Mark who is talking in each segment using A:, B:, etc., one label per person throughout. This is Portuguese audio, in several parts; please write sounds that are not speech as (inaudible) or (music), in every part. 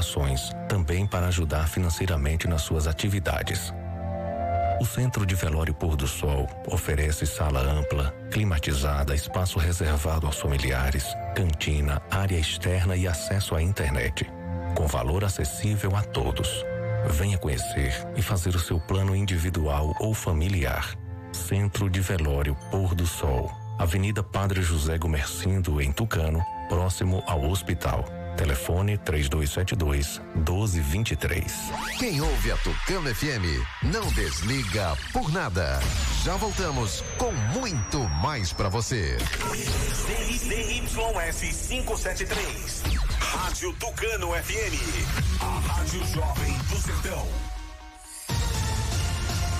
A: doações, também para ajudar financeiramente nas suas atividades. O Centro de Velório Pôr do Sol oferece sala ampla, climatizada, espaço reservado aos familiares, cantina, área externa e acesso à internet, com valor acessível a todos. Venha conhecer e fazer o seu plano individual ou familiar. Centro de Velório Pôr do Sol, Avenida Padre José Gomercindo, em Tucano, próximo ao hospital. Telefone 3272 1223.
B: Quem ouve a Tucano FM não desliga por nada. Já voltamos com muito mais para você.
C: ZYS 573. Rádio Tucano FM. A Rádio Jovem do Sertão.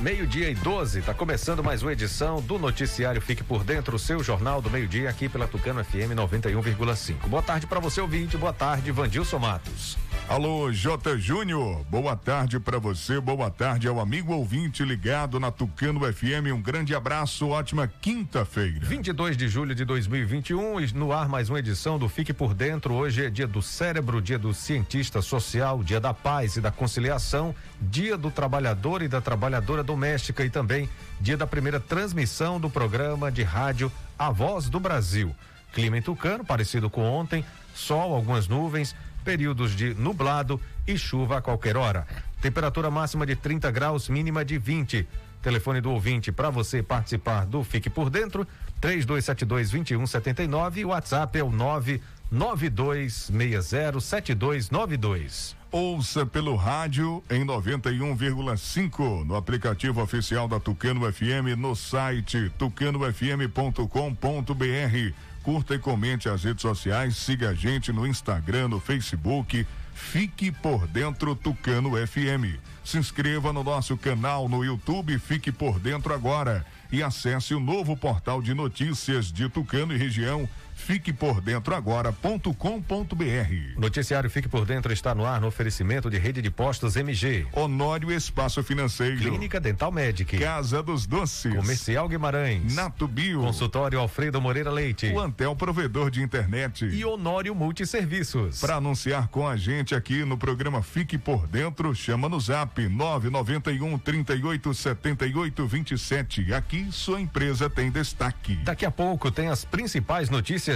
D: Meio-dia e 12, está começando mais uma edição do Noticiário Fique por Dentro, o seu jornal do meio-dia aqui pela Tucano FM 91,5. Boa tarde para você, ouvinte. Boa tarde, Vandilson Matos.
E: Alô, J. Júnior. Boa tarde para você, boa tarde ao amigo ouvinte ligado na Tucano FM. Um grande abraço, ótima quinta-feira.
D: 22 de julho de 2021, e no ar mais uma edição do Fique por Dentro. Hoje é dia do cérebro, dia do cientista social, dia da paz e da conciliação, dia do trabalhador e da trabalhadora doméstica e também dia da primeira transmissão do programa de rádio A Voz do Brasil. Clima em Tucano, parecido com ontem, sol, algumas nuvens, períodos de nublado e chuva a qualquer hora. Temperatura máxima de 30 graus, mínima de 20. Telefone do ouvinte para você participar do Fique por Dentro, 3272 2179 e o WhatsApp é o 992607292.
E: Ouça pelo rádio em 91,5 no aplicativo oficial da Tucano FM no site tucanofm.com.br. Curta e comente as redes sociais, siga a gente no Instagram, no Facebook. Fique por dentro Tucano FM. Se inscreva no nosso canal no YouTube Fique por Dentro agora e acesse o novo portal de notícias de Tucano e região Fique por dentro agora.com.br.
D: Noticiário Fique por Dentro está no ar no oferecimento de rede de postos MG.
E: Honório Espaço Financeiro.
D: Clínica Dental Medic.
E: Casa dos Doces.
D: Comercial Guimarães.
E: Nato Bio.
D: Consultório Alfredo Moreira Leite.
E: O Antel Provedor de Internet.
D: E Honório Multisserviços.
E: Para anunciar com a gente aqui no programa Fique por Dentro, chama no zap 991 38 78 27. Aqui sua empresa tem destaque.
D: Daqui a pouco tem as principais notícias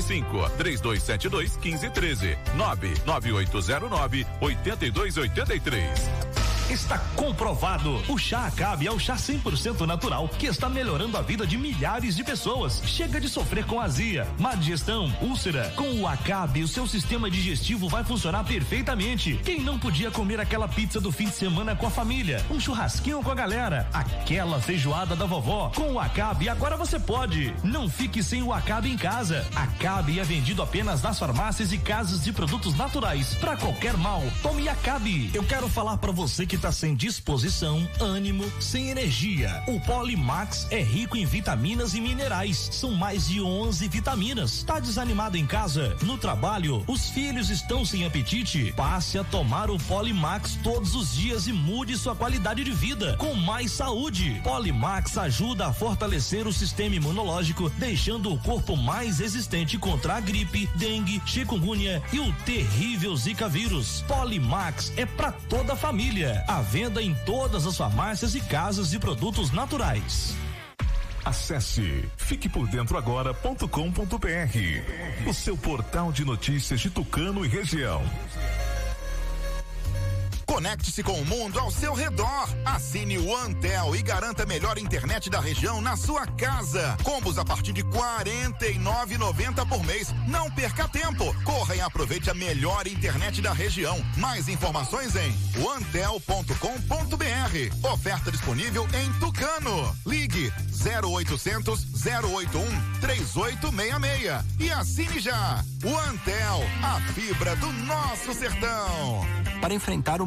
F: 75 3272 1513 99809 8283.
G: Está comprovado. O chá Acabe é o chá 100% natural que está melhorando a vida de milhares de pessoas. Chega de sofrer com azia, má digestão, úlcera. Com o Acabe, o seu sistema digestivo vai funcionar perfeitamente. Quem não podia comer aquela pizza do fim de semana com a família, um churrasquinho com a galera, aquela feijoada da vovó, com o Acabe agora você pode. Não fique sem o Acabe em casa. Acabe é vendido apenas nas farmácias e casas de produtos naturais. Para qualquer mal, tome Acabe. Eu quero falar para você que está sem disposição, ânimo, sem energia. O Polimax é rico em vitaminas e minerais. São mais de 11 vitaminas. Tá desanimado em casa? No trabalho? Os filhos estão sem apetite? Passe a tomar o Polimax todos os dias e mude sua qualidade de vida com mais saúde. Polimax ajuda a fortalecer o sistema imunológico, deixando o corpo mais resistente contra a gripe, dengue, chikungunya e o terrível Zika vírus. Polimax é para toda a família. À venda em todas as farmácias e casas de produtos naturais.
C: Acesse fiquepordentroagora.com.br, o seu portal de notícias de Tucano e região.
H: Conecte-se com o mundo ao seu redor. Assine o Antel e garanta a melhor internet da região na sua casa. Combos a partir de R$ 49,90 por mês. Não perca tempo. Corra e aproveite a melhor internet da região. Mais informações em antel.com.br. Oferta disponível em Tucano. Ligue 0800 081 3866 e assine já. O Antel, a fibra do nosso sertão.
I: Para enfrentar o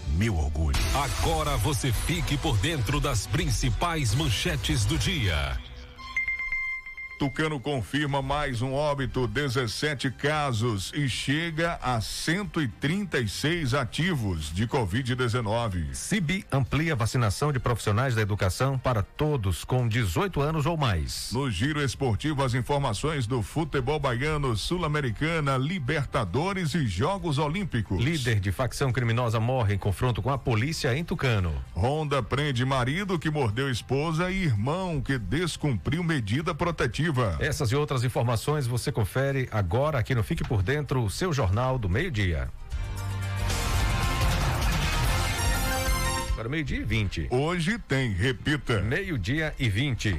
C: meu orgulho.
J: Agora você fique por dentro das principais manchetes do dia.
E: Tucano confirma mais um óbito, 17 casos e chega a 136 ativos de Covid-19.
D: CIB amplia a vacinação de profissionais da educação para todos com 18 anos ou mais.
E: No giro esportivo, as informações do futebol baiano, Sul-Americana, Libertadores e Jogos Olímpicos.
D: Líder de facção criminosa morre em confronto com a polícia em Tucano.
E: Honda prende marido que mordeu esposa e irmão que descumpriu medida protetiva.
D: Essas e outras informações você confere agora aqui no Fique por Dentro, o seu jornal do meio-dia. Agora meio-dia e 20.
E: Hoje tem, repita.
D: Meio-dia e 20.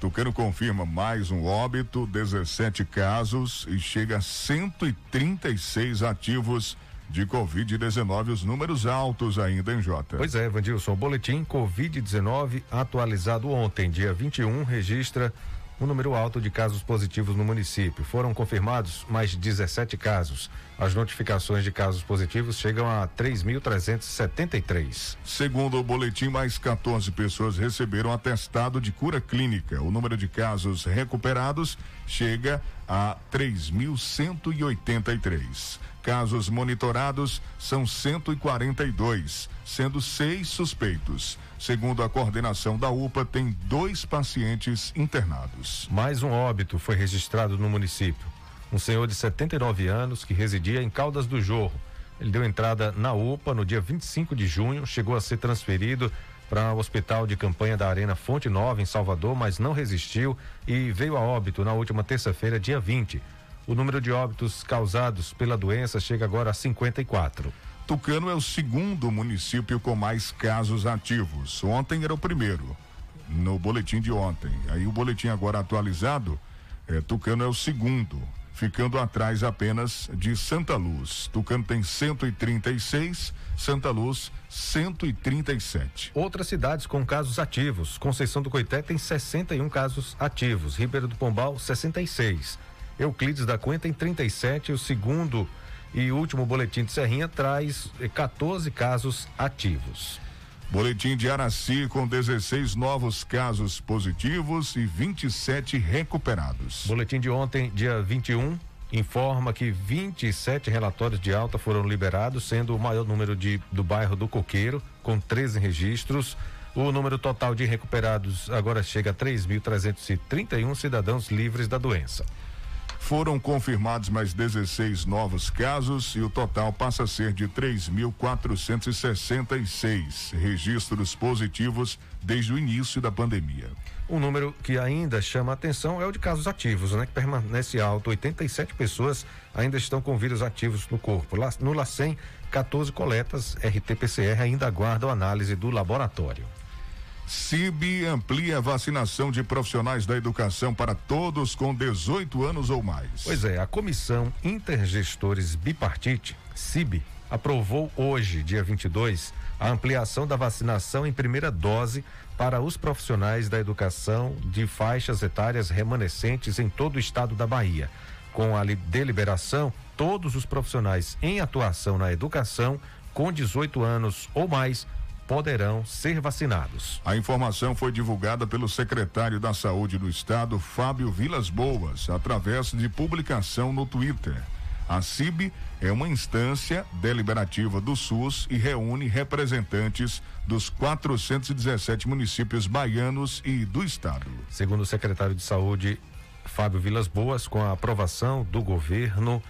E: Tucano confirma mais um óbito, 17 casos e chega a 136 ativos de Covid-19, os números altos ainda em Jota.
D: Pois é, Vandilson, o boletim Covid-19 atualizado ontem, dia 21, registra um número alto de casos positivos no município. Foram confirmados mais 17 casos. As notificações de casos positivos chegam a 3.373.
E: Segundo o boletim, mais 14 pessoas receberam atestado de cura clínica. O número de casos recuperados chega a 3.183. Casos monitorados são 142, sendo seis suspeitos. Segundo a coordenação da UPA, tem dois pacientes internados.
D: Mais um óbito foi registrado no município. Um senhor de 79 anos que residia em Caldas do Jorro. Ele deu entrada na UPA no dia 25 de junho, chegou a ser transferido para o hospital de campanha da Arena Fonte Nova, em Salvador, mas não resistiu e veio a óbito na última terça-feira, dia 20. O número de óbitos causados pela doença chega agora a 54.
E: Tucano é o segundo município com mais casos ativos. Ontem era o primeiro, no boletim de ontem. Aí o boletim agora atualizado, é, Tucano é o segundo, ficando atrás apenas de Santa Luz. Tucano tem 136, Santa Luz 137.
D: Outras cidades com casos ativos. Conceição do Coité tem 61 casos ativos. Ribeiro do Pombal, 66. Euclides da Cunha tem 37. O segundo e último boletim de Serrinha traz 14 casos ativos.
E: Boletim de Araci com 16 novos casos positivos e 27 recuperados.
D: Boletim de ontem, dia 21, informa que 27 relatórios de alta foram liberados, sendo o maior número de, do bairro do Coqueiro, com 13 registros. O número total de recuperados agora chega a 3.331 cidadãos livres da doença.
E: Foram confirmados mais 16 novos casos e o total passa a ser de 3.466 registros positivos desde o início da pandemia.
D: Um número que ainda chama a atenção é o de casos ativos, né? Que permanece alto. 87 pessoas ainda estão com vírus ativos no corpo. No LACEN, 14 coletas RT-PCR ainda aguardam análise do laboratório.
E: CIB amplia a vacinação de profissionais da educação para todos com 18 anos ou mais.
D: Pois é, a Comissão Intergestores Bipartite, CIB, aprovou hoje, dia 22, a ampliação da vacinação em primeira dose para os profissionais da educação de faixas etárias remanescentes em todo o estado da Bahia. Com a deliberação, todos os profissionais em atuação na educação com 18 anos ou mais poderão ser vacinados.
E: A informação foi divulgada pelo secretário da Saúde do Estado, Fábio Vilas Boas, através de publicação no Twitter. A CIB é uma instância deliberativa do SUS e reúne representantes dos 417 municípios baianos e do estado.
D: Segundo o secretário de Saúde, Fábio Vilas Boas, com a aprovação do governo,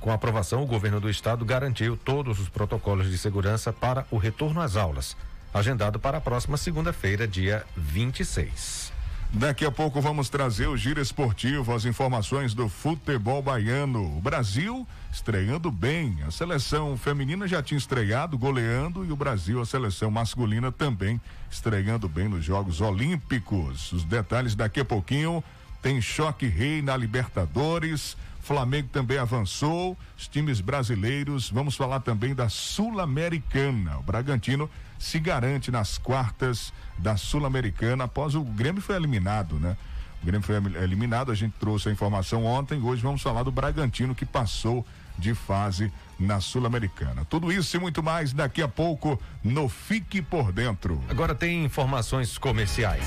D: com a aprovação, o governo do estado garantiu todos os protocolos de segurança para o retorno às aulas, agendado para a próxima segunda-feira, dia 26.
E: Daqui a pouco vamos trazer o giro esportivo, as informações do futebol baiano. O Brasil estreando bem. A seleção feminina já tinha estreado, goleando, e o Brasil, a seleção masculina, também estreando bem nos Jogos Olímpicos. Os detalhes daqui a pouquinho. Tem choque rei na Libertadores. Flamengo também avançou, os times brasileiros, vamos falar também da Sul-Americana. O Bragantino se garante nas quartas da Sul-Americana após o Grêmio foi eliminado, né? O Grêmio foi eliminado, a gente trouxe a informação ontem, hoje vamos falar do Bragantino que passou de fase na Sul-Americana. Tudo isso e muito mais daqui a pouco no Fique por Dentro.
D: Agora tem informações comerciais.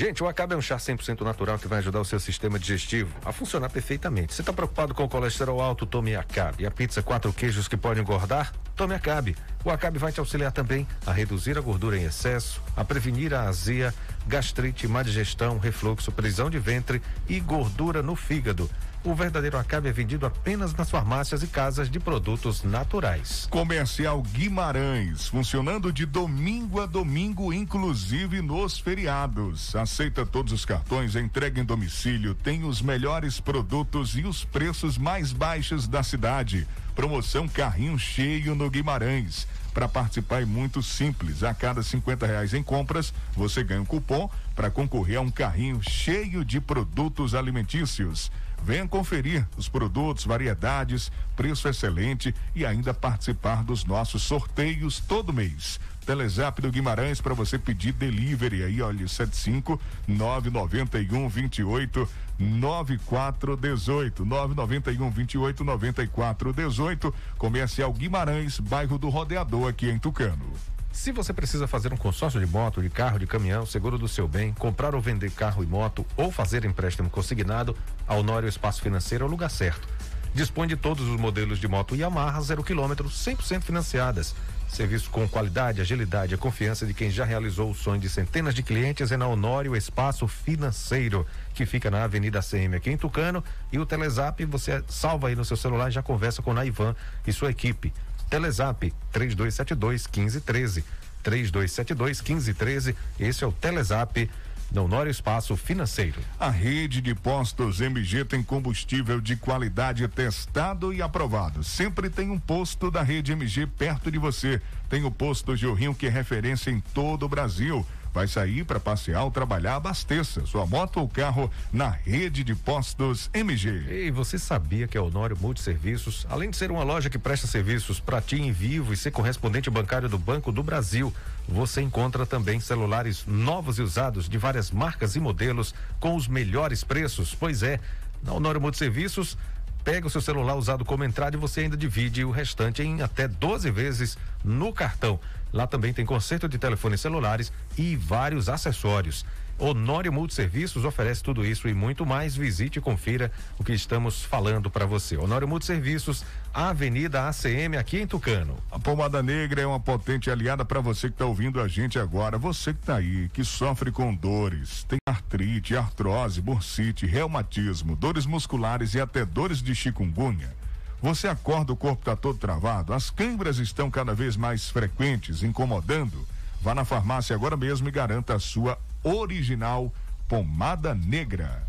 D: Gente, o Acabe é um chá 100% natural que vai ajudar o seu sistema digestivo a funcionar perfeitamente. Você está preocupado com o colesterol alto? Tome Acabe. E a pizza quatro queijos que pode engordar? Tome Acabe. O Acabe vai te auxiliar também a reduzir a gordura em excesso, a prevenir a azia, gastrite, má digestão, refluxo, prisão de ventre e gordura no fígado. O verdadeiro Acabe é vendido apenas nas farmácias e casas de produtos naturais.
E: Comercial Guimarães, funcionando de domingo a domingo, inclusive nos feriados. Aceita todos os cartões, entrega em domicílio, tem os melhores produtos e os preços mais baixos da cidade. Promoção Carrinho Cheio no Guimarães. Para participar é muito simples. A cada 50 reais em compras, você ganha um cupom para concorrer a um carrinho cheio de produtos alimentícios. Venha conferir os produtos, variedades, preço excelente e ainda participar dos nossos sorteios todo mês. Telezap do Guimarães para você pedir delivery aí, olha, 75 991 28 9418 991 28 9418 Comercial Guimarães, bairro do Rodeador aqui em Tucano.
D: Se você precisa fazer um consórcio de moto, de carro, de caminhão, seguro do seu bem, comprar ou vender carro e moto ou fazer empréstimo consignado, a Honório Espaço Financeiro é o lugar certo. Dispõe de todos os modelos de moto Yamaha zero quilômetro, 100% financiadas. Serviço com qualidade, agilidade e confiança de quem já realizou o sonho de centenas de clientes é na Honório Espaço Financeiro, que fica na Avenida CM aqui em Tucano. E o Telezap você salva aí no seu celular e já conversa com o Naivan e sua equipe. Telezap 3272 1513. 3272 1513. Esse é o Telezap no Honório Espaço Financeiro.
E: A rede de postos MG tem combustível de qualidade testado e aprovado. Sempre tem um posto da rede MG perto de você. Tem o posto Rio que é referência em todo o Brasil. Vai sair para passear ou trabalhar, abasteça sua moto ou carro na rede de postos MG.
D: E você sabia que a Honório Multiserviços, além de ser uma loja que presta serviços para ti em vivo e ser correspondente bancário do Banco do Brasil, você encontra também celulares novos e usados de várias marcas e modelos com os melhores preços? Pois é, na Honório Multiserviços pega o seu celular usado como entrada e você ainda divide o restante em até 12 vezes no cartão. Lá também tem conserto de telefones celulares e vários acessórios. Honório Multiserviços oferece tudo isso e muito mais. Visite e confira o que estamos falando para você. Honório Multiserviços, Avenida ACM, aqui em Tucano.
E: A pomada negra é uma potente aliada para você que está ouvindo a gente agora. Você que está aí, que sofre com dores, tem artrite, artrose, bursite, reumatismo, dores musculares e até dores de chikungunya. Você acorda, o corpo está todo travado, as câimbras estão cada vez mais frequentes, incomodando. Vá na farmácia agora mesmo e garanta a sua original pomada negra.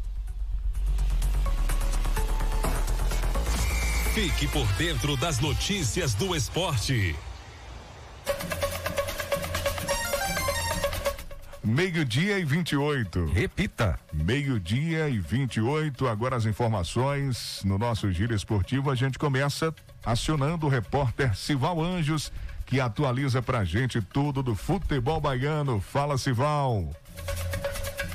J: Fique por dentro das notícias do esporte.
E: Meio-dia e 28.
D: Repita.
E: Meio-dia e 28. Agora as informações no nosso giro esportivo. A gente começa acionando o repórter Sival Anjos, que atualiza pra gente tudo do futebol baiano. Fala, Sival.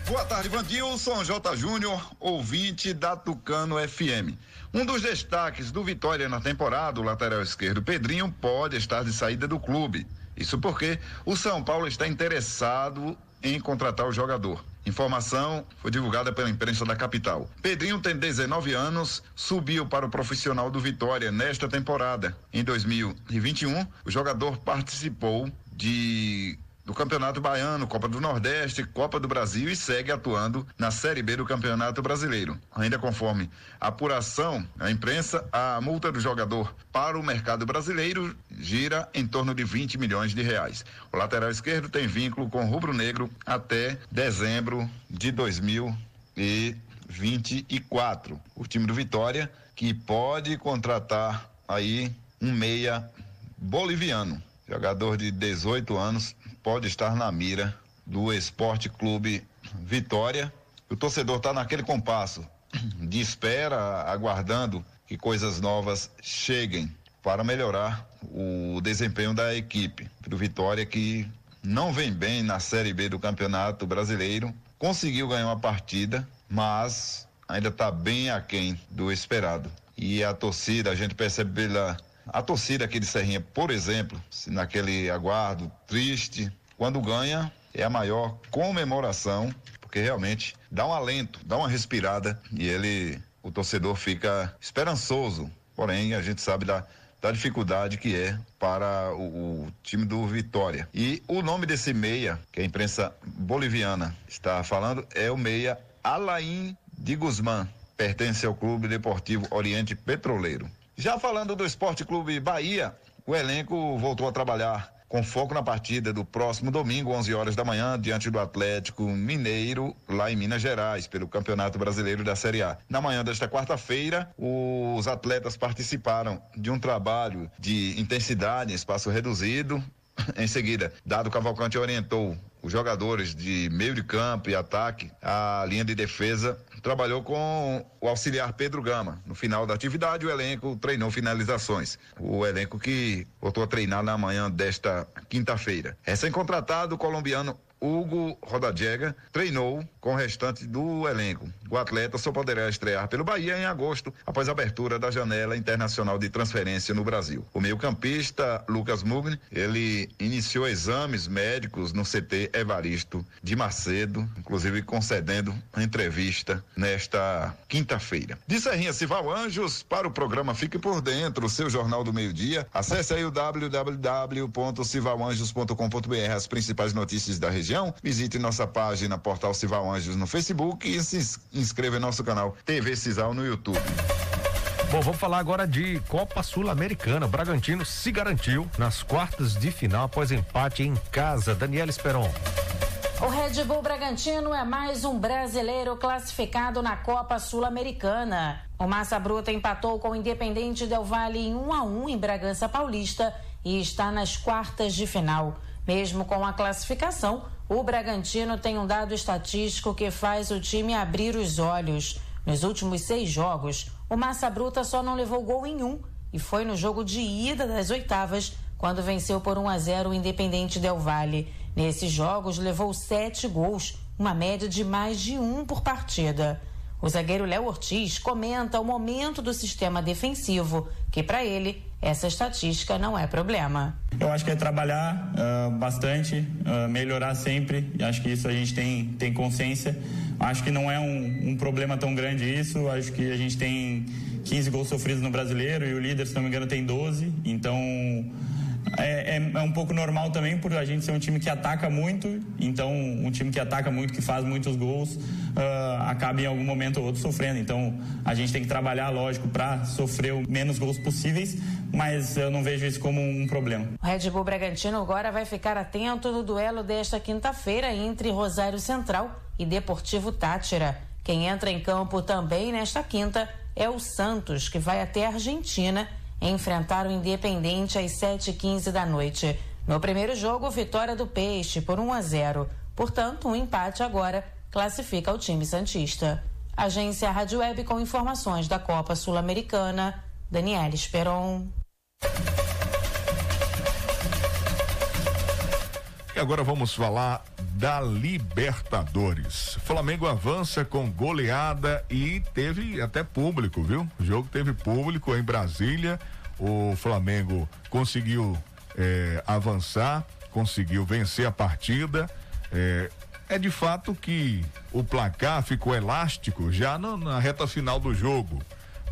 K: Boa tarde, Vandilson J. Júnior, ouvinte da Tucano FM. Um dos destaques do Vitória na temporada, o lateral esquerdo Pedrinho, pode estar de saída do clube. Isso porque o São Paulo está interessado em contratar o jogador. Informação foi divulgada pela imprensa da capital. Pedrinho tem 19 anos, subiu para o profissional do Vitória nesta temporada. Em 2021, o jogador participou de do Campeonato Baiano, Copa do Nordeste, Copa do Brasil e segue atuando na Série B do Campeonato Brasileiro. Ainda conforme apuração, a imprensa, a multa do jogador para o mercado brasileiro gira em torno de 20 milhões de reais. O lateral esquerdo tem vínculo com o Rubro Negro até dezembro de 2024. O time do Vitória que pode contratar aí um meia boliviano, jogador de 18 anos, pode estar na mira do Esporte Clube Vitória. O torcedor está naquele compasso de espera, aguardando que coisas novas cheguem para melhorar o desempenho da equipe do Vitória que não vem bem na Série B do Campeonato Brasileiro. Conseguiu ganhar uma partida, mas ainda está bem aquém do esperado. E a torcida, a gente percebe pela a torcida aqui de Serrinha, por exemplo, naquele aguardo triste, quando ganha, é a maior comemoração, porque realmente dá um alento, dá uma respirada e ele, o torcedor fica esperançoso. Porém, a gente sabe da, da dificuldade que é para o, o, time do Vitória. E o nome desse meia, que a imprensa boliviana está falando, é o meia Alain de Guzmán. Pertence ao Clube Deportivo Oriente Petroleiro. Já falando do Esporte Clube Bahia, o elenco voltou a trabalhar com foco na partida do próximo domingo, 11 horas da manhã, diante do Atlético Mineiro, lá em Minas Gerais, pelo Campeonato Brasileiro da Série A. Na manhã desta quarta-feira, os atletas participaram de um trabalho de intensidade em espaço reduzido. (laughs) Em seguida, Dado Cavalcante orientou os jogadores de meio de campo e ataque, a linha de defesa trabalhou com o auxiliar Pedro Gama. No final da atividade, o elenco treinou finalizações. O elenco que voltou a treinar na manhã desta quinta-feira. Recém-contratado, o colombiano Hugo Rodadiega treinou com o restante do elenco. O atleta só poderá estrear pelo Bahia em agosto, após a abertura da janela internacional de transferência no Brasil. O meio-campista Lucas Mugni, ele iniciou exames médicos no CT Evaristo de Macedo, inclusive concedendo entrevista nesta quinta-feira. De Serrinha Cival Anjos para o programa Fique por Dentro, seu jornal do meio-dia. Acesse aí o www.civalanjos.com.br, as principais notícias da região. Visite nossa página Portal Cival Anjos no Facebook e se inscreva em nosso canal TV Cisal no YouTube.
D: Bom, vamos falar agora de Copa Sul-Americana. Bragantino se garantiu nas quartas de final após empate em casa. Daniela Esperon.
L: O Red Bull Bragantino é mais um brasileiro classificado na Copa Sul-Americana. O Massa Bruta empatou com o Independente Del Valle em 1 a 1 em Bragança Paulista e está nas quartas de final. Mesmo com a classificação, o Bragantino tem um dado estatístico que faz o time abrir os olhos. Nos últimos seis jogos, o Massa Bruta só não levou gol em um e foi no jogo de ida das oitavas, quando venceu por 1 a 0 o Independente Del Valle. Nesses jogos, levou sete gols, uma média de mais de um por partida. O zagueiro Léo Ortiz comenta o momento do sistema defensivo, que para ele essa estatística não é problema.
M: Eu acho que é trabalhar uh, bastante, uh, melhorar sempre. Acho que isso a gente tem, tem consciência. Acho que não é um, um problema tão grande isso. Acho que a gente tem 15 gols sofridos no brasileiro e o líder, se não me engano, tem 12. Então é, é, é, um pouco normal também por a gente ser um time que ataca muito, então um time que ataca muito, que faz muitos gols, uh, acaba em algum momento ou outro sofrendo. Então a gente tem que trabalhar, lógico, para sofrer o menos gols possíveis, mas eu não vejo isso como um problema.
L: O Red Bull Bragantino agora vai ficar atento no duelo desta quinta-feira entre Rosário Central e Deportivo Tátira. Quem entra em campo também nesta quinta é o Santos, que vai até a Argentina enfrentar o Independente às 7h15 da noite. No primeiro jogo, vitória do Peixe por 1 a 0. Portanto, um empate agora classifica o time Santista. Agência Rádio Web com informações da Copa Sul-Americana, Daniela Esperon.
E: E agora vamos falar da Libertadores. Flamengo avança com goleada e teve até público, viu? O jogo teve público em Brasília. O Flamengo conseguiu é, avançar, conseguiu vencer a partida. É, é, de fato que o placar ficou elástico já na, na reta final do jogo.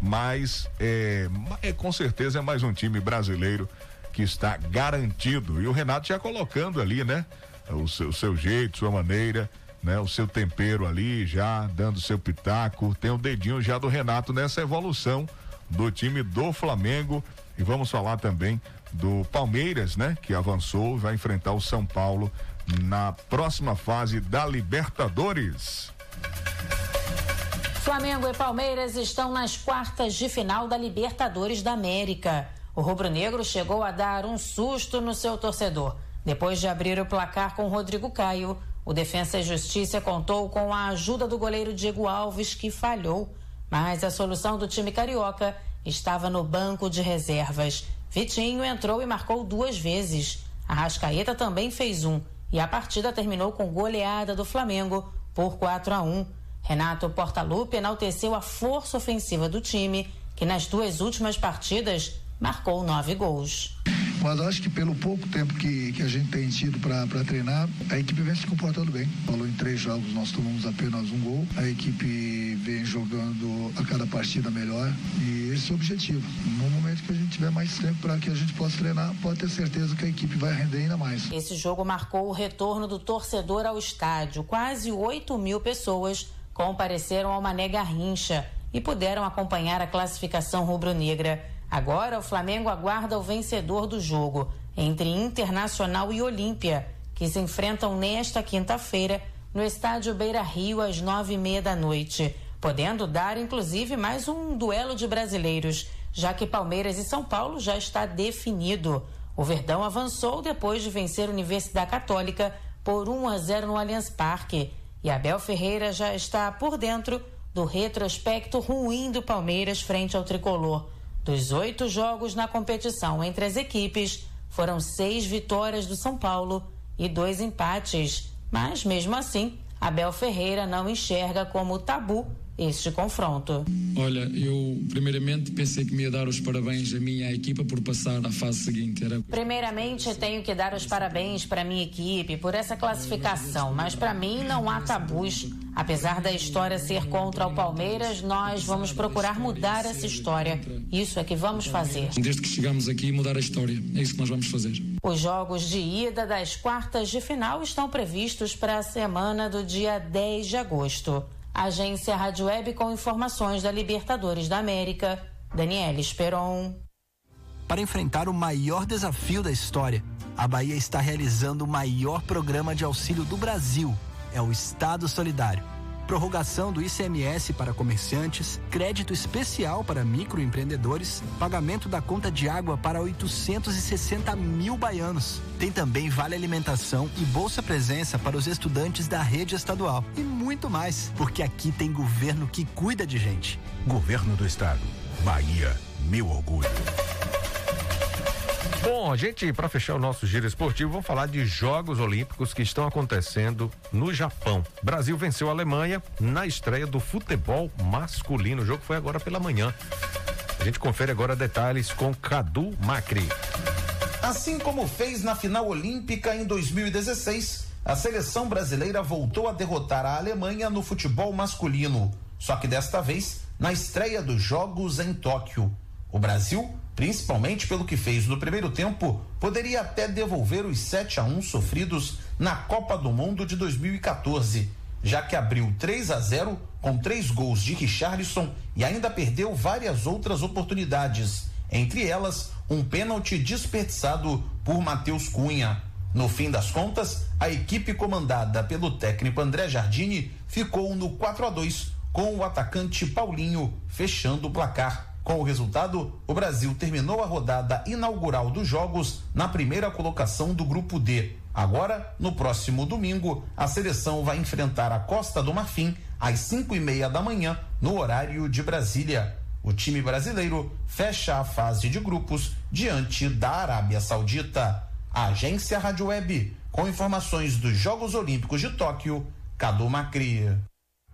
E: Mas é, é, com certeza é mais um time brasileiro que está garantido. E o Renato já colocando ali, né? O seu, o seu jeito, sua maneira, né? O seu tempero ali, já dando seu pitaco. Tem o dedinho já do Renato nessa evolução do time do Flamengo. E vamos falar também do Palmeiras, né? Que avançou, vai enfrentar o São Paulo na próxima fase da Libertadores.
L: Flamengo e Palmeiras estão nas quartas de final da Libertadores da América. O rubro-negro chegou a dar um susto no seu torcedor. Depois de abrir o placar com Rodrigo Caio, o Defensa e Justiça contou com a ajuda do goleiro Diego Alves, que falhou. Mas a solução do time carioca estava no banco de reservas. Vitinho entrou e marcou duas vezes. A Rascaeta também fez um. E a partida terminou com goleada do Flamengo por 4 a 1. Renato Portaluppi enalteceu a força ofensiva do time, que nas duas últimas partidas marcou nove gols.
N: Mas acho que pelo pouco tempo que, que a gente tem tido para treinar, a equipe vem se comportando bem. Falou em três jogos, nós tomamos apenas um gol. A equipe vem jogando a cada partida melhor e esse é o objetivo. No momento que a gente tiver mais tempo para que a gente possa treinar, pode ter certeza que a equipe vai render ainda mais.
L: Esse jogo marcou o retorno do torcedor ao estádio. Quase 8 mil pessoas compareceram ao Mané Garrincha e puderam acompanhar a classificação rubro-negra. Agora, o Flamengo aguarda o vencedor do jogo entre Internacional e Olímpia, que se enfrentam nesta quinta-feira no estádio Beira Rio às nove e meia da noite, podendo dar inclusive mais um duelo de brasileiros, já que Palmeiras e São Paulo já está definido. O Verdão avançou depois de vencer a Universidade Católica por 1 a 0 no Allianz Parque. E Abel Ferreira já está por dentro do retrospecto ruim do Palmeiras frente ao tricolor. Dos oito jogos na competição entre as equipes, foram seis vitórias do São Paulo e dois empates, Mas, mesmo assim, Abel Ferreira não enxerga como tabu este confronto.
O: Olha, eu primeiramente pensei que me ia dar os parabéns à minha equipa por passar à fase seguinte. Era...
L: Primeiramente, tenho que dar os parabéns para a minha equipe por essa classificação, mas para mim não há tabus. Apesar da história ser contra o Palmeiras, nós vamos procurar mudar essa história. Isso é que vamos fazer.
O: Desde que chegamos aqui, mudar a história. É isso que nós vamos fazer.
L: Os jogos de ida das quartas de final estão previstos para a semana do dia 10 de agosto. Agência Rádio Web com informações da Libertadores da América. Daniela Esperon.
I: Para enfrentar o maior desafio da história, a Bahia está realizando o maior programa de auxílio do Brasil. É o Estado Solidário prorrogação do ICMS para comerciantes, crédito especial para microempreendedores, pagamento da conta de água para 860 mil baianos. Tem também vale alimentação e bolsa presença para os estudantes da rede estadual. E muito mais, porque aqui tem governo que cuida de gente.
P: Governo do Estado. Bahia, meu orgulho.
D: Bom, gente, para fechar o nosso giro esportivo, vamos falar de Jogos Olímpicos que estão acontecendo no Japão. Brasil venceu a Alemanha na estreia do futebol masculino. O jogo foi agora pela manhã. A gente confere agora detalhes com Cadu Macri.
Q: Assim como fez na final olímpica em 2016, a seleção brasileira voltou a derrotar a Alemanha no futebol masculino. Só que desta vez na estreia dos Jogos em Tóquio. O Brasil principalmente pelo que fez no primeiro tempo, poderia até devolver os 7 a 1 sofridos na Copa do Mundo de 2014, já que abriu 3 a 0 com três gols de Richarlison e ainda perdeu várias outras oportunidades, entre elas um pênalti desperdiçado por Matheus Cunha. No fim das contas, a equipe comandada pelo técnico André Jardini ficou no 4 a 2 com o atacante Paulinho fechando o placar. Com o resultado, o Brasil terminou a rodada inaugural dos Jogos na primeira colocação do Grupo D. Agora, no próximo domingo, a seleção vai enfrentar a Costa do Marfim às 5 e meia da manhã, no horário de Brasília. O time brasileiro fecha a fase de grupos diante da Arábia Saudita. A agência Rádio Web, com informações dos Jogos Olímpicos de Tóquio, Cadu Macri.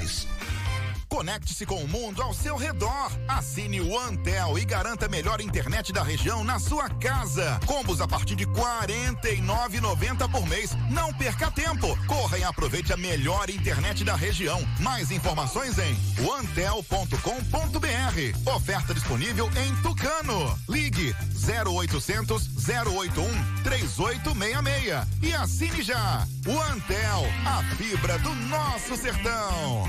R: reais.
H: Conecte-se com o mundo ao seu redor. Assine o Antel e garanta a melhor internet da região na sua casa. Combos a partir de R$ 49,90 por mês. Não perca tempo. Corra e aproveite a melhor internet da região. Mais informações em antel.com.br. Oferta disponível em Tucano. Ligue 0800 081 3866 e assine já. O Antel, a fibra do nosso sertão.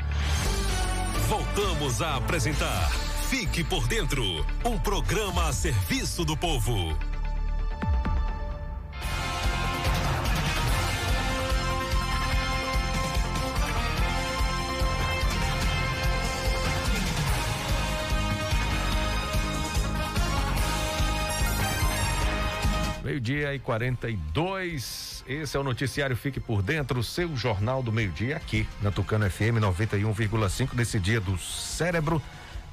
J: Voltamos a apresentar Fique por Dentro um programa a serviço do povo.
D: Meio-dia e 42. Esse é o noticiário Fique por Dentro, seu jornal do meio-dia aqui na Tucano FM 91,5 desse dia do cérebro,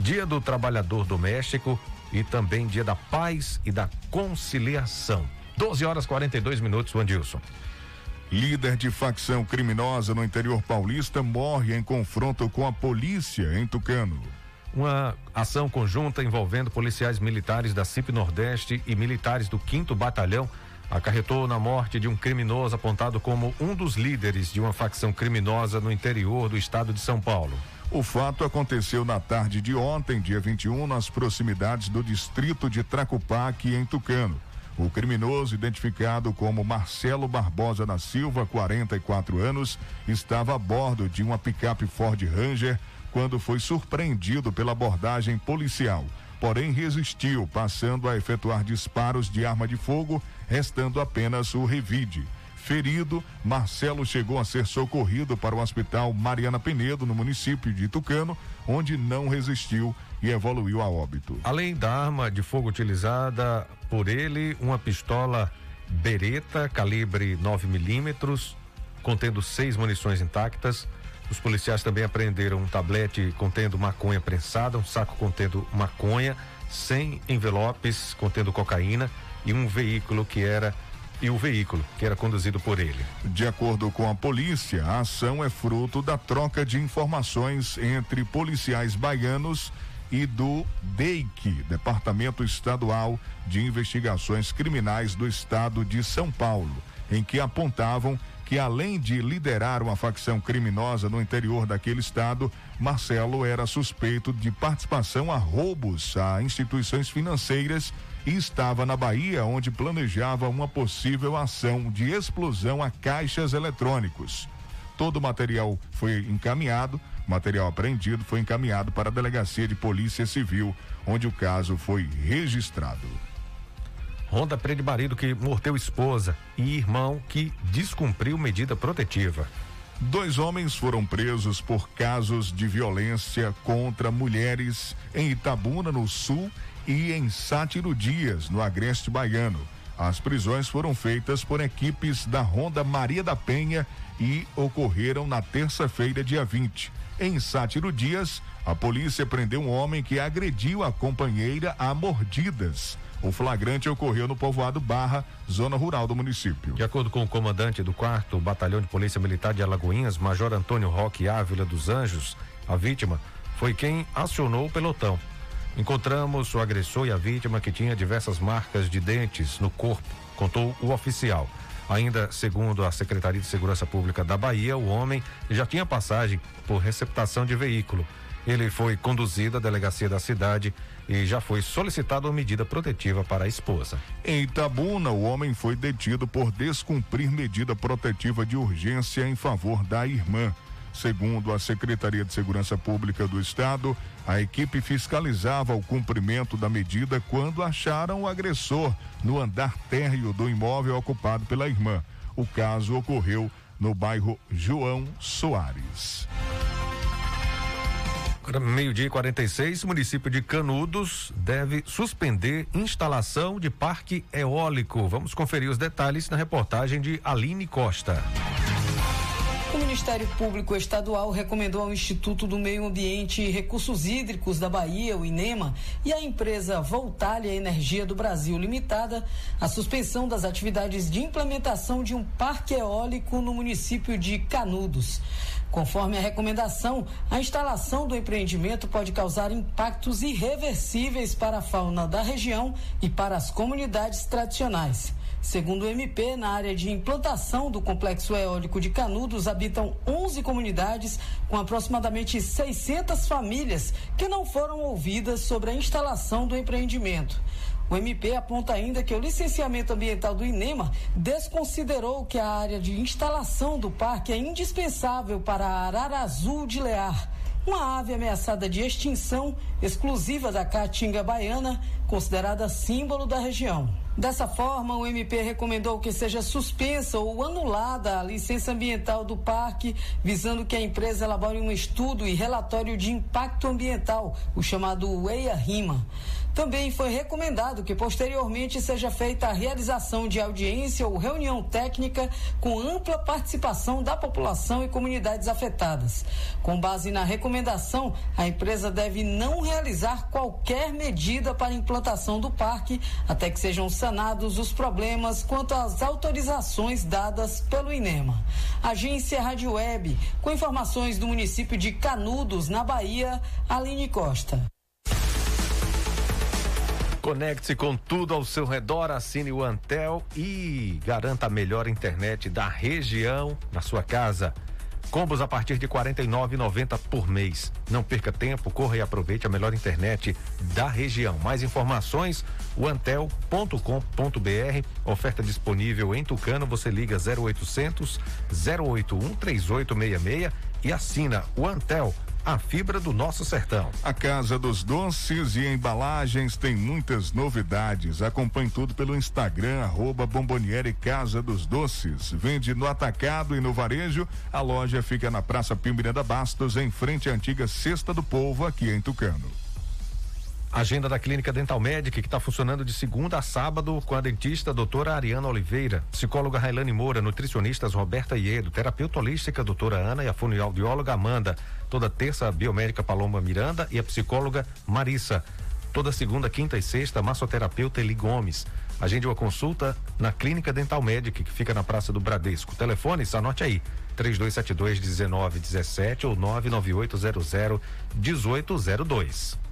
D: dia do trabalhador doméstico e também dia da paz e da conciliação. 12 horas 42 minutos, Andilson.
E: Líder de facção criminosa no interior paulista morre em confronto com a polícia em Tucano.
D: Uma ação conjunta envolvendo policiais militares da CIP Nordeste e militares do 5 Batalhão acarretou na morte de um criminoso apontado como um dos líderes de uma facção criminosa no interior do estado de São Paulo.
E: O fato aconteceu na tarde de ontem, dia 21, nas proximidades do distrito de Tracupaque, em Tucano. O criminoso, identificado como Marcelo Barbosa da Silva, 44 anos, estava a bordo de uma picape Ford Ranger quando foi surpreendido pela abordagem policial. Porém, resistiu, passando a efetuar disparos de arma de fogo, restando apenas o revide. Ferido, Marcelo chegou a ser socorrido para o Hospital Mariana Penedo, no município de Tucano, onde não resistiu e evoluiu a óbito.
D: Além da arma de fogo utilizada por ele, uma pistola Beretta calibre 9 milímetros, contendo seis munições intactas. Os policiais também apreenderam um tablete contendo maconha prensada, um saco contendo maconha, 100 envelopes contendo cocaína e um veículo que era e o veículo que era conduzido por ele.
E: De acordo com a polícia, a ação é fruto da troca de informações entre policiais baianos e do DEIC, Departamento Estadual de Investigações Criminais do Estado de São Paulo, em que apontavam que além de liderar uma facção criminosa no interior daquele estado, Marcelo era suspeito de participação a roubos a instituições financeiras e estava na Bahia, onde planejava uma possível ação de explosão a caixas eletrônicos. Todo o material foi encaminhado, material apreendido foi encaminhado para a Delegacia de Polícia Civil, onde o caso foi registrado.
D: Honda prende marido que mordeu esposa e irmão que descumpriu medida protetiva.
E: Dois homens foram presos por casos de violência contra mulheres em Itabuna, no Sul, e em Sátiro Dias, no Agreste Baiano. As prisões foram feitas por equipes da Ronda Maria da Penha e ocorreram na terça-feira, dia 20. Em Sátiro Dias, a polícia prendeu um homem que agrediu a companheira a mordidas. O flagrante ocorreu no povoado Barra, zona rural do município.
D: De acordo com o comandante do 4 Batalhão de Polícia Militar de Alagoinhas, Major Antônio Roque Ávila dos Anjos, a vítima foi quem acionou o pelotão. Encontramos o agressor e a vítima que tinha diversas marcas de dentes no corpo, contou o oficial. Ainda segundo a Secretaria de Segurança Pública da Bahia, o homem já tinha passagem por receptação de veículo. Ele foi conduzido à delegacia da cidade e já foi solicitada uma medida protetiva para a esposa.
E: Em Itabuna, o homem foi detido por descumprir medida protetiva de urgência em favor da irmã. Segundo a Secretaria de Segurança Pública do Estado, a equipe fiscalizava o cumprimento da medida quando acharam o agressor no andar térreo do imóvel ocupado pela irmã. O caso ocorreu no bairro João Soares.
D: Meio-dia e 46, o município de Canudos deve suspender instalação de parque eólico. Vamos conferir os detalhes na reportagem de Aline Costa.
S: Ministério Público Estadual recomendou ao Instituto do Meio Ambiente e Recursos Hídricos da Bahia, o INEMA, e à empresa Voltalia Energia do Brasil Limitada a suspensão das atividades de implementação de um parque eólico no município de Canudos. Conforme a recomendação, a instalação do empreendimento pode causar impactos irreversíveis para a fauna da região e para as comunidades tradicionais. Segundo o MP, na área de implantação do complexo eólico de Canudos habitam 11 comunidades com aproximadamente 600 famílias que não foram ouvidas sobre a instalação do empreendimento. O MP aponta ainda que o licenciamento ambiental do INEMA desconsiderou que a área de instalação do parque é indispensável para a arara azul de Lear, uma ave ameaçada de extinção exclusiva da caatinga baiana, considerada símbolo da região. Dessa forma, o MP recomendou que seja suspensa ou anulada a licença ambiental do parque, visando que a empresa elabore um estudo e relatório de impacto ambiental, o chamado EIA-RIMA. Também foi recomendado que posteriormente seja feita a realização de audiência ou reunião técnica com ampla participação da população e comunidades afetadas. Com base na recomendação, a empresa deve não realizar qualquer medida para implantação do parque até que sejam sanados os problemas quanto às autorizações dadas pelo INEMA. Agência Rádio Web, com informações do município de Canudos, na Bahia, Aline Costa.
D: Conecte-se com tudo ao seu redor, assine o Antel e garanta a melhor internet da região na sua casa. Combos a partir de R$ 49,90 por mês. Não perca tempo, corra e aproveite a melhor internet da região. Mais informações, antel.com.br. Oferta disponível em Tucano. Você liga 0800 081 3866 e assina o Antel a fibra do nosso sertão.
E: A Casa dos Doces e Embalagens tem muitas novidades. Acompanhe tudo pelo Instagram, arroba Bomboniere Casa dos Doces. Vende no atacado e no varejo. A loja fica na Praça Pio Bastos, em frente à antiga Cesta do Povo, aqui em Tucano.
D: Agenda da Clínica Dental Médica, que está funcionando de segunda a sábado com a dentista doutora Ariana Oliveira, psicóloga Railane Moura, nutricionistas Roberta Iedo, terapeuta holística doutora Ana e a fonoaudióloga Amanda. Toda terça, a biomédica Paloma Miranda e a psicóloga Marissa. Toda segunda, quinta e sexta, massoterapeuta Eli Gomes. Agende uma consulta na Clínica Dental Médica, que fica na Praça do Bradesco. Telefones, anote aí. 3272 1917 ou 99800 1802.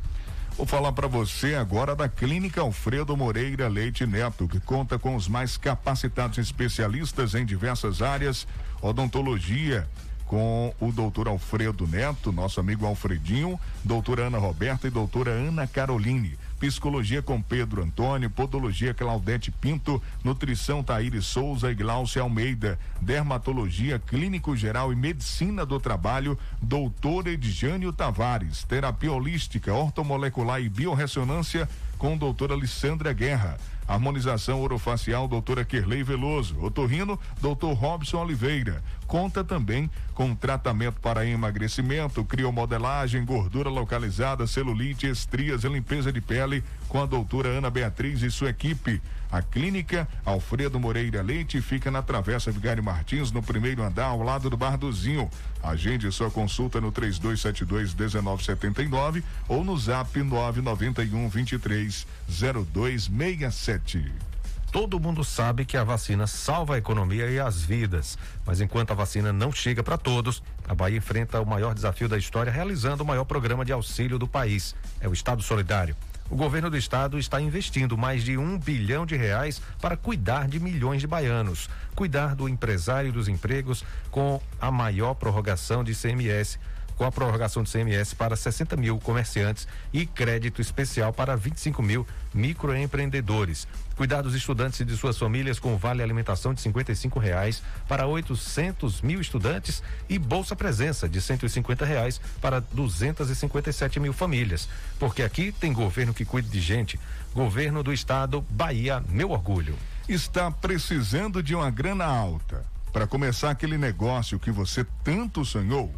E: Vou falar para você agora da Clínica Alfredo Moreira Leite Neto, que conta com os mais capacitados especialistas em diversas áreas, odontologia, com o doutor Alfredo Neto, nosso amigo Alfredinho, doutora Ana Roberta e doutora Ana Caroline. Psicologia com Pedro Antônio, Podologia Claudete Pinto, Nutrição Taíre Souza e Glaucia Almeida, Dermatologia Clínico Geral e Medicina do Trabalho, Doutor Edjânio Tavares, Terapia Holística, Ortomolecular e Biorressonância com doutora Alessandra Guerra. Harmonização orofacial, doutora Kerley Veloso. Otorrino, doutor Robson Oliveira. Conta também com tratamento para emagrecimento, criomodelagem, gordura localizada, celulite, estrias e limpeza de pele com a doutora Ana Beatriz e sua equipe. A clínica Alfredo Moreira Leite fica na Travessa Vigário Martins, no primeiro andar, ao lado do Bar do Zinho. Agende sua consulta no 3272-1979 ou no zap 991 23 0267.
D: Todo mundo sabe que a vacina salva a economia e as vidas, mas enquanto a vacina não chega para todos, a Bahia enfrenta o maior desafio da história realizando o maior programa de auxílio do país. É o Estado Solidário. O governo do estado está investindo mais de um bilhão de reais para cuidar de milhões de baianos, cuidar do empresário dos empregos com a maior prorrogação de CMS com a prorrogação do CMS para 60 mil comerciantes e crédito especial para 25 mil microempreendedores. Cuidar dos estudantes e de suas famílias com vale alimentação de 55 reais para 800 mil estudantes e bolsa presença de 150 reais para 257 mil famílias. Porque aqui tem governo que cuida de gente. Governo do Estado, Bahia, meu orgulho.
E: Está precisando de uma grana alta para começar aquele negócio que você tanto sonhou?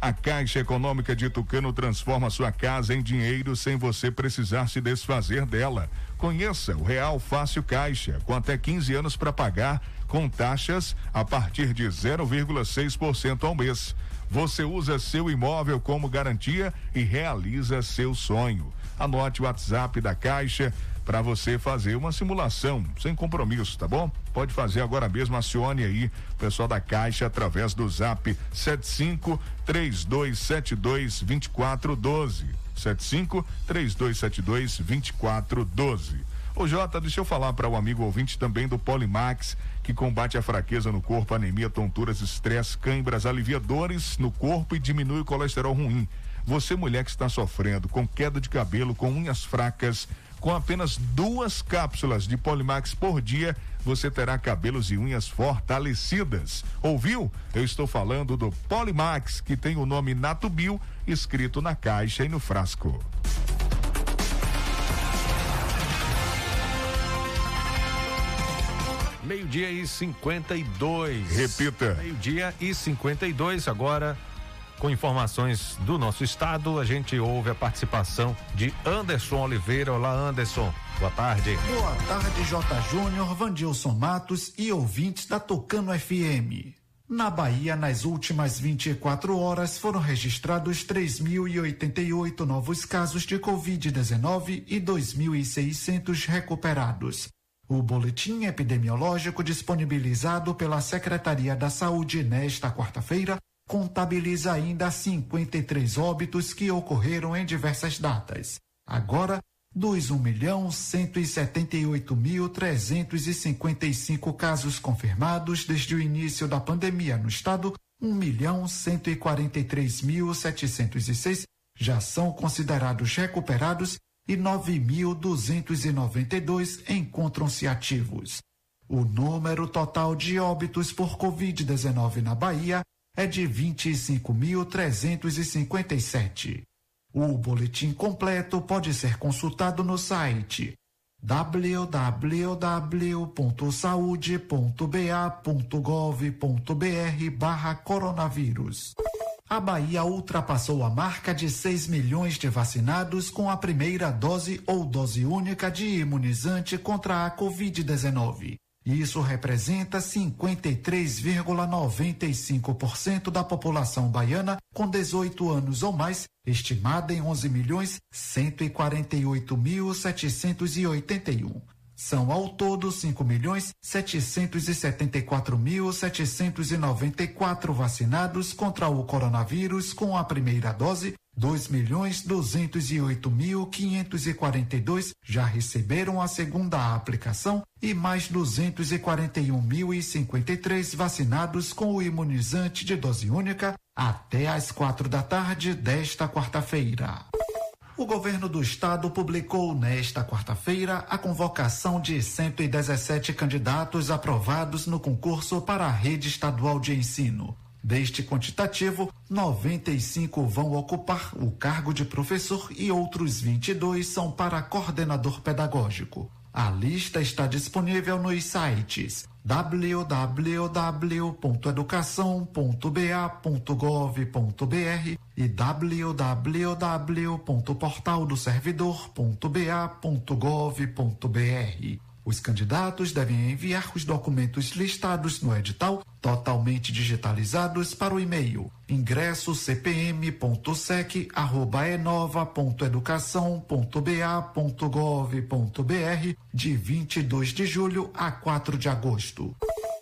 E: A Caixa Econômica de Tucano transforma sua casa em dinheiro sem você precisar se desfazer dela. Conheça o Real Fácil Caixa, com até 15 anos para pagar, com taxas a partir de 0,6% ao mês. Você usa seu imóvel como garantia e realiza seu sonho. Anote o WhatsApp da Caixa para você fazer uma simulação sem compromisso, tá bom? Pode fazer agora mesmo, acione aí o pessoal da Caixa através do Zap 75 3272 2412. 75 3272 2412. Ô Jota, deixa eu falar para o um amigo ouvinte também do Polimax, que combate a fraqueza no corpo, anemia, tonturas, estresse, cãibras, alivia dores no corpo e diminui o colesterol ruim. Você, mulher que está sofrendo com queda de cabelo, com unhas fracas, com apenas duas cápsulas de Polimax por dia, você terá cabelos e unhas fortalecidas. Ouviu? Eu estou falando do Polimax, que tem o nome Natubio escrito na caixa e no frasco.
D: Meio-dia e 52.
E: Repita.
D: Meio-dia e 52. Agora com informações do nosso estado, a gente ouve a participação de Anderson Oliveira. Olá, Anderson. Boa tarde.
T: Boa tarde, J. Júnior, Vandilson Matos e ouvintes da Tocano FM. Na Bahia, nas últimas 24 horas, foram registrados 3.088 novos casos de Covid-19 e 2.600 recuperados. O boletim epidemiológico disponibilizado pela Secretaria da Saúde nesta quarta-feira contabiliza ainda 53 óbitos que ocorreram em diversas datas. Agora, dos 1.178.355 casos confirmados desde o início da pandemia no estado, 1.143.706 já são considerados recuperados e 9.292 encontram-se ativos. O número total de óbitos por Covid-19 na Bahia é de 25.357. O boletim completo pode ser consultado no site www.saude.ba.gov.br barra coronavírus. A Bahia ultrapassou a marca de 6 milhões de vacinados com a primeira dose ou dose única de imunizante contra a Covid-19. Isso representa 53,95% da população baiana com 18 anos ou mais, estimada em 11 milhões 148.781. São ao todo 5 milhões 774.794 vacinados contra o coronavírus com a primeira dose 2 milhões 208 mil 542 já receberam a segunda aplicação e mais 241 mil e 53 vacinados com o imunizante de dose única até às quatro da tarde desta quarta-feira. O governo do estado publicou nesta quarta-feira a convocação de 117 candidatos aprovados no concurso para a rede estadual de ensino. Deste quantitativo, 95 vão ocupar o cargo de professor e outros 22 são para coordenador pedagógico. A lista está disponível nos sites www.educação.ba.gov.br e www.portaldoservidor.ba.gov.br. Os candidatos devem enviar os documentos listados no edital totalmente digitalizados para o e-mail ingresso cpm.sec@enova.educação.ba.gov.br de 22 de julho a 4 de agosto.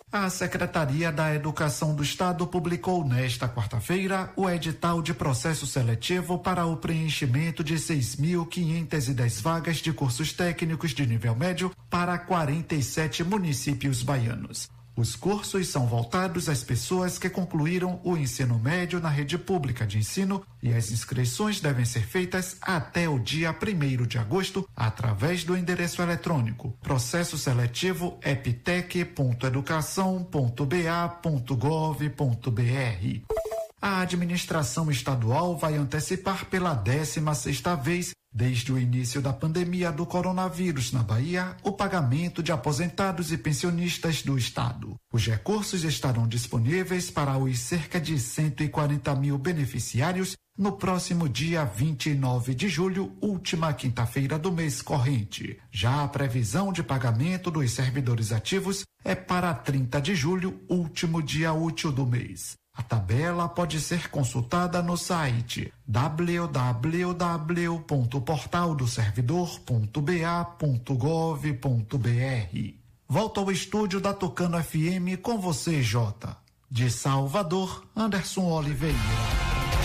T: A Secretaria da Educação do Estado publicou nesta quarta-feira o edital de processo seletivo para o preenchimento de 6.510 vagas de cursos técnicos de nível médio para 47 municípios baianos. Os cursos são voltados às pessoas que concluíram o ensino médio na rede pública de ensino e as inscrições devem ser feitas até o dia 1 de agosto através do endereço eletrônico processo seletivo eptec.educação.ba.gov.br. A administração estadual vai antecipar pela 16 sexta vez Desde o início da pandemia do coronavírus na Bahia, o pagamento de aposentados e pensionistas do Estado. Os recursos estarão disponíveis para os cerca de 140 mil beneficiários no próximo dia 29 de julho, última quinta-feira do mês corrente. Já a previsão de pagamento dos servidores ativos é para 30 de julho, último dia útil do mês. A tabela pode ser consultada no site www.portaldoservidor.ba.gov.br. Volto ao estúdio da Tocano FM com você, Jota. De Salvador, Anderson Oliveira.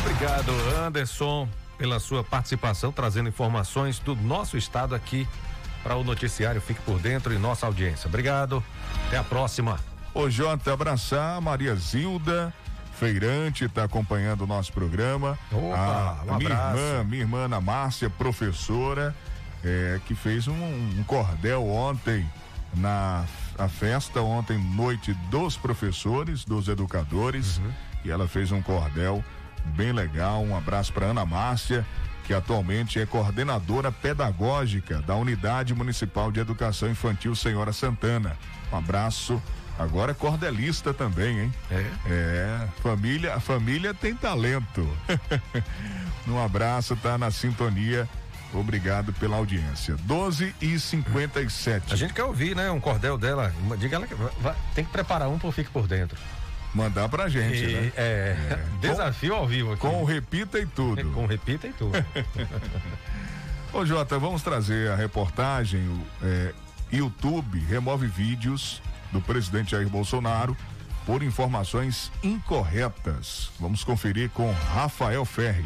D: Obrigado, Anderson, pela sua participação, trazendo informações do nosso estado aqui para o noticiário Fique por Dentro e nossa audiência. Obrigado. Até a próxima.
E: Ô, Jota, abraçar Maria Zilda feirante, está acompanhando o nosso programa.
D: Opa,
E: a,
D: um
E: minha
D: abraço.
E: irmã, minha irmã Ana Márcia, professora, é, que fez um, um cordel ontem na a festa ontem noite dos professores, dos educadores,
D: Uhum.
E: e ela fez um cordel bem legal. Um abraço para Ana Márcia, que atualmente é coordenadora pedagógica da Unidade Municipal de Educação Infantil Senhora Santana. Um abraço. Agora é cordelista também, hein?
D: É.
E: É, família, a família tem talento. (laughs) um abraço, tá na sintonia. Obrigado pela audiência. 12 e 57.
D: A gente quer ouvir, né? Um cordel dela. Diga ela que vai- tem que preparar um pro Fique por Dentro.
E: Mandar pra gente,
D: E-
E: né?
D: É, (laughs) desafio ao vivo aqui.
E: Com repita e tudo. (laughs)
D: Com repita e tudo.
E: Ô Jota, vamos trazer a reportagem. o, é, YouTube remove vídeos do presidente Jair Bolsonaro por informações incorretas. Vamos conferir com Rafael Ferri.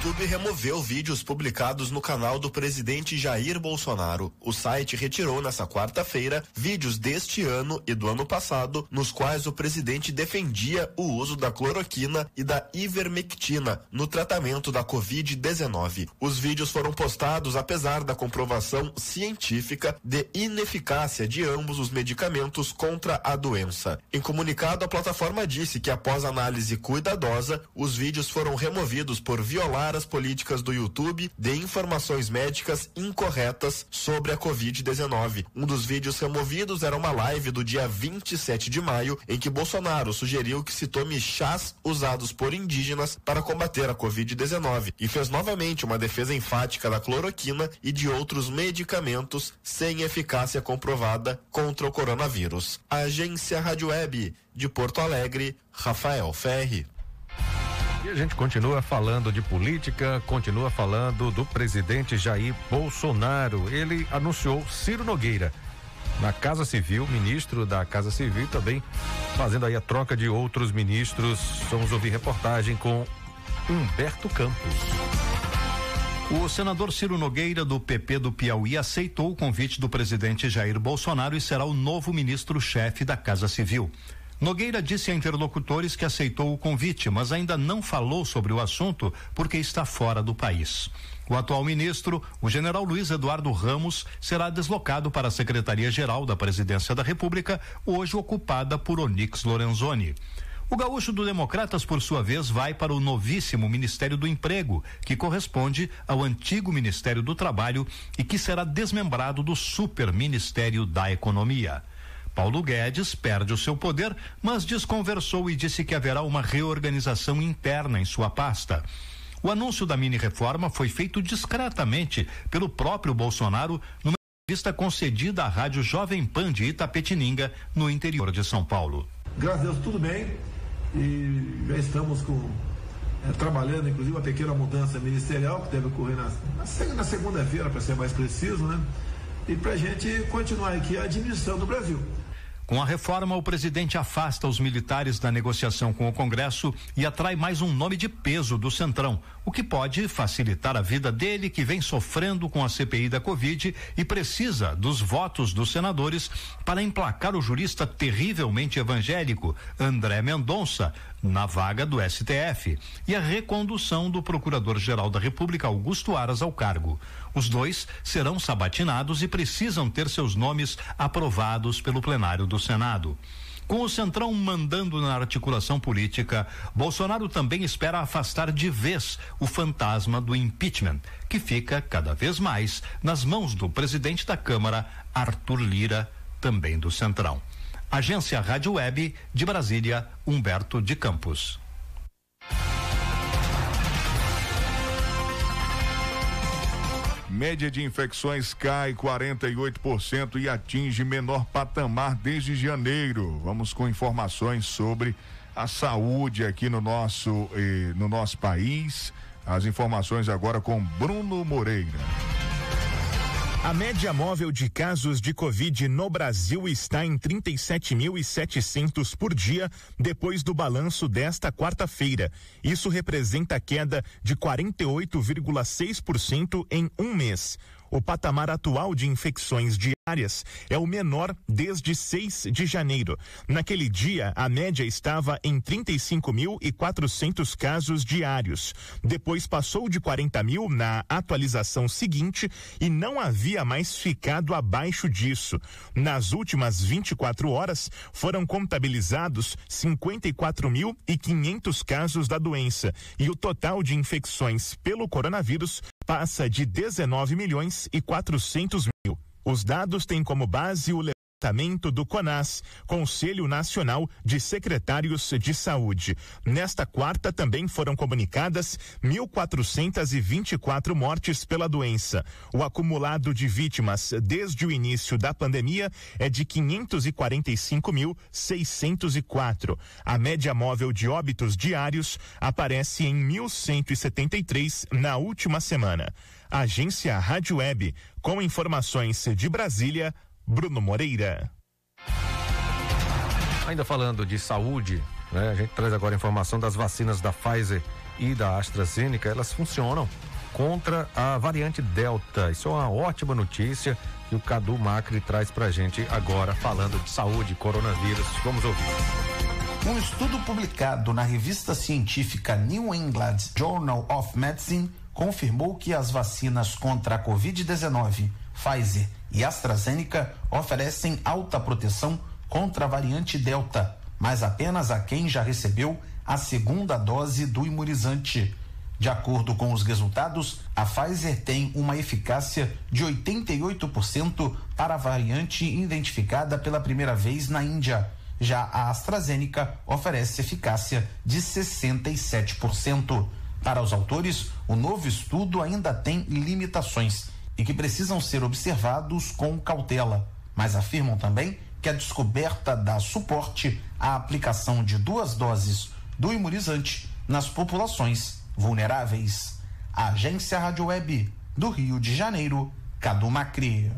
U: YouTube removeu vídeos publicados no canal do presidente Jair Bolsonaro. O site retirou nessa quarta-feira vídeos deste ano e do ano passado, nos quais o presidente defendia o uso da cloroquina e da ivermectina no tratamento da Covid-19. Os vídeos foram postados apesar da comprovação científica de ineficácia de ambos os medicamentos contra a doença. Em comunicado, a plataforma disse que após análise cuidadosa, os vídeos foram removidos por violar as políticas do YouTube de informações médicas incorretas sobre a Covid-19. Um dos vídeos removidos era uma live do dia 27 de maio, em que Bolsonaro sugeriu que se tome chás usados por indígenas para combater a Covid-19 e fez novamente uma defesa enfática da cloroquina e de outros medicamentos sem eficácia comprovada contra o coronavírus. Agência Rádio Web de Porto Alegre, Rafael Ferri.
D: E a gente continua falando de política, continua falando do presidente Jair Bolsonaro. Ele anunciou Ciro Nogueira na Casa Civil, ministro da Casa Civil, também fazendo aí a troca de outros ministros. Vamos ouvir reportagem com Humberto Campos.
V: O senador Ciro Nogueira, do PP do Piauí, aceitou o convite do presidente Jair Bolsonaro e será o novo ministro-chefe da Casa Civil. Nogueira disse a interlocutores que aceitou o convite, mas ainda não falou sobre o assunto porque está fora do país. O atual ministro, o general Luiz Eduardo Ramos, será deslocado para a Secretaria-Geral da Presidência da República, hoje ocupada por Onix Lorenzoni. O gaúcho do Democratas, por sua vez, vai para o novíssimo Ministério do Emprego, que corresponde ao antigo Ministério do Trabalho e que será desmembrado do Super Ministério da Economia. Paulo Guedes perde o seu poder, mas desconversou e disse que haverá uma reorganização interna em sua pasta. O anúncio da mini-reforma foi feito discretamente pelo próprio Bolsonaro numa entrevista concedida à rádio Jovem Pan de Itapetininga, no interior de São Paulo.
W: Graças a Deus, tudo bem. E já estamos com, eh, trabalhando, inclusive, uma pequena mudança ministerial que deve ocorrer na, na, na segunda-feira, para ser mais preciso, né? E para a gente continuar aqui a administração do Brasil.
V: Com a reforma, o presidente afasta os militares da negociação com o Congresso e atrai mais um nome de peso do Centrão, o que pode facilitar a vida dele que vem sofrendo com a CPI da Covid e precisa dos votos dos senadores para emplacar o jurista terrivelmente evangélico André Mendonça na vaga do STF e a recondução do Procurador-Geral da República Augusto Aras ao cargo. Os dois serão sabatinados e precisam ter seus nomes aprovados pelo plenário do Senado. Com o Centrão mandando na articulação política, Bolsonaro também espera afastar de vez o fantasma do impeachment, que fica cada vez mais nas mãos do presidente da Câmara, Arthur Lira, também do Centrão. Agência Rádio Web de Brasília, Humberto de Campos.
E: Média de infecções cai 48% e atinge menor patamar desde janeiro. Vamos com informações sobre a saúde aqui no nosso eh, no nosso país. As informações agora com Bruno Moreira.
X: A média móvel de casos de Covid no Brasil está em 37.700 por dia depois do balanço desta quarta-feira. Isso representa queda de 48,6% em um mês. O patamar atual de infecções diárias é o menor desde 6 de janeiro. Naquele dia, a média estava em 35.400 casos diários. Depois passou de 40 mil na atualização seguinte e não havia mais ficado abaixo disso. Nas últimas 24 horas, foram contabilizados 54.500 casos da doença e o total de infecções pelo coronavírus passa de 19 milhões e 400 mil. Os dados têm como base o levantamento do CONAS, Conselho Nacional de Secretários de Saúde. Nesta quarta também foram comunicadas 1.424 mortes pela doença. O acumulado de vítimas desde o início da pandemia é de 545.604. A média móvel de óbitos diários aparece em 1.173 na última semana. Agência Rádio Web, com informações de Brasília, Bruno Moreira.
D: Ainda falando de saúde, né? A gente traz agora a informação das vacinas da Pfizer e da AstraZeneca, elas funcionam contra a variante Delta. Isso é uma ótima notícia que o Cadu Macri traz pra gente agora falando de saúde, coronavírus. Vamos ouvir.
Q: Um estudo publicado na revista científica New England Journal of Medicine confirmou que as vacinas contra a Covid-19, Pfizer e AstraZeneca oferecem alta proteção contra a variante Delta, mas apenas a quem já recebeu a segunda dose do imunizante. De acordo com os resultados, a Pfizer tem uma eficácia de 88% para a variante identificada pela primeira vez na Índia. Já a AstraZeneca oferece eficácia de 67%. Para os autores, o novo estudo ainda tem limitações e que precisam ser observados com cautela, mas afirmam também que a descoberta dá suporte à aplicação de duas doses do imunizante nas populações vulneráveis. Agência Rádio Web do Rio de Janeiro, Cadu Macri.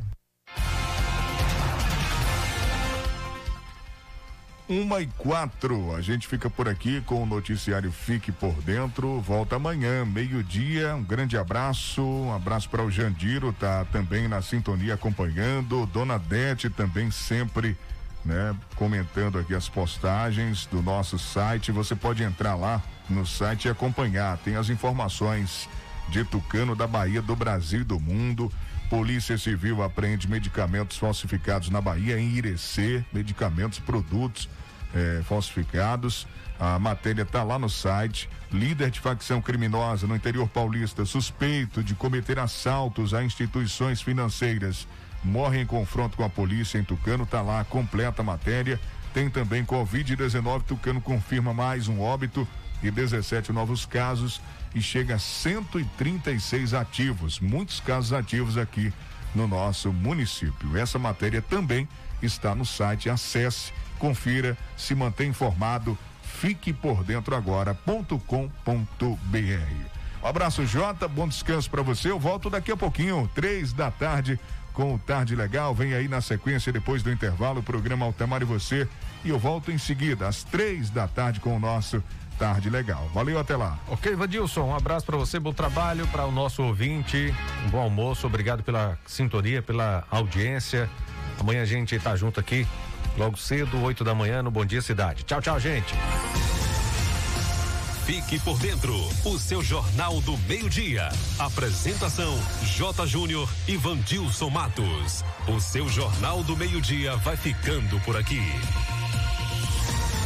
E: Uma e quatro, a gente fica por aqui com o noticiário Fique por Dentro. Volta amanhã, meio-dia. Um grande abraço, um abraço para o Jandiro, tá também na sintonia acompanhando. Dona Dete também sempre, né, comentando aqui as postagens do nosso site. Você pode entrar lá no site e acompanhar. Tem as informações de Tucano, da Bahia, do Brasil e do mundo. Polícia Civil apreende medicamentos falsificados na Bahia, em Irecê, medicamentos, produtos eh, falsificados. A matéria está lá no site. Líder de facção criminosa no interior paulista, suspeito de cometer assaltos a instituições financeiras, morre em confronto com a polícia em Tucano. Está lá, completa a matéria. Tem também Covid-19. Tucano confirma mais um óbito e 17 novos casos e chega a 136 ativos, muitos casos ativos aqui no nosso município. Essa matéria também está no site, acesse, confira, se mantém informado, fique por dentro agora.com.br. Um abraço, Jota, bom descanso para você. Eu volto daqui a pouquinho, três da tarde, com o Tarde Legal. Vem aí na sequência, depois do intervalo, o programa Altamar e Você. E eu volto em seguida, às três da tarde, com o nosso Tarde Legal. Valeu, até lá.
D: Ok, Vadilson, um abraço para você, bom trabalho para o nosso ouvinte, um bom almoço, obrigado pela sintonia, pela audiência. Amanhã a gente tá junto aqui, logo cedo, 8 da manhã, no Bom Dia Cidade. Tchau, tchau, gente.
J: Fique por dentro, o seu Jornal do Meio-Dia. Apresentação: J. Júnior e Vandilson Matos. O seu Jornal do Meio-Dia vai ficando por aqui.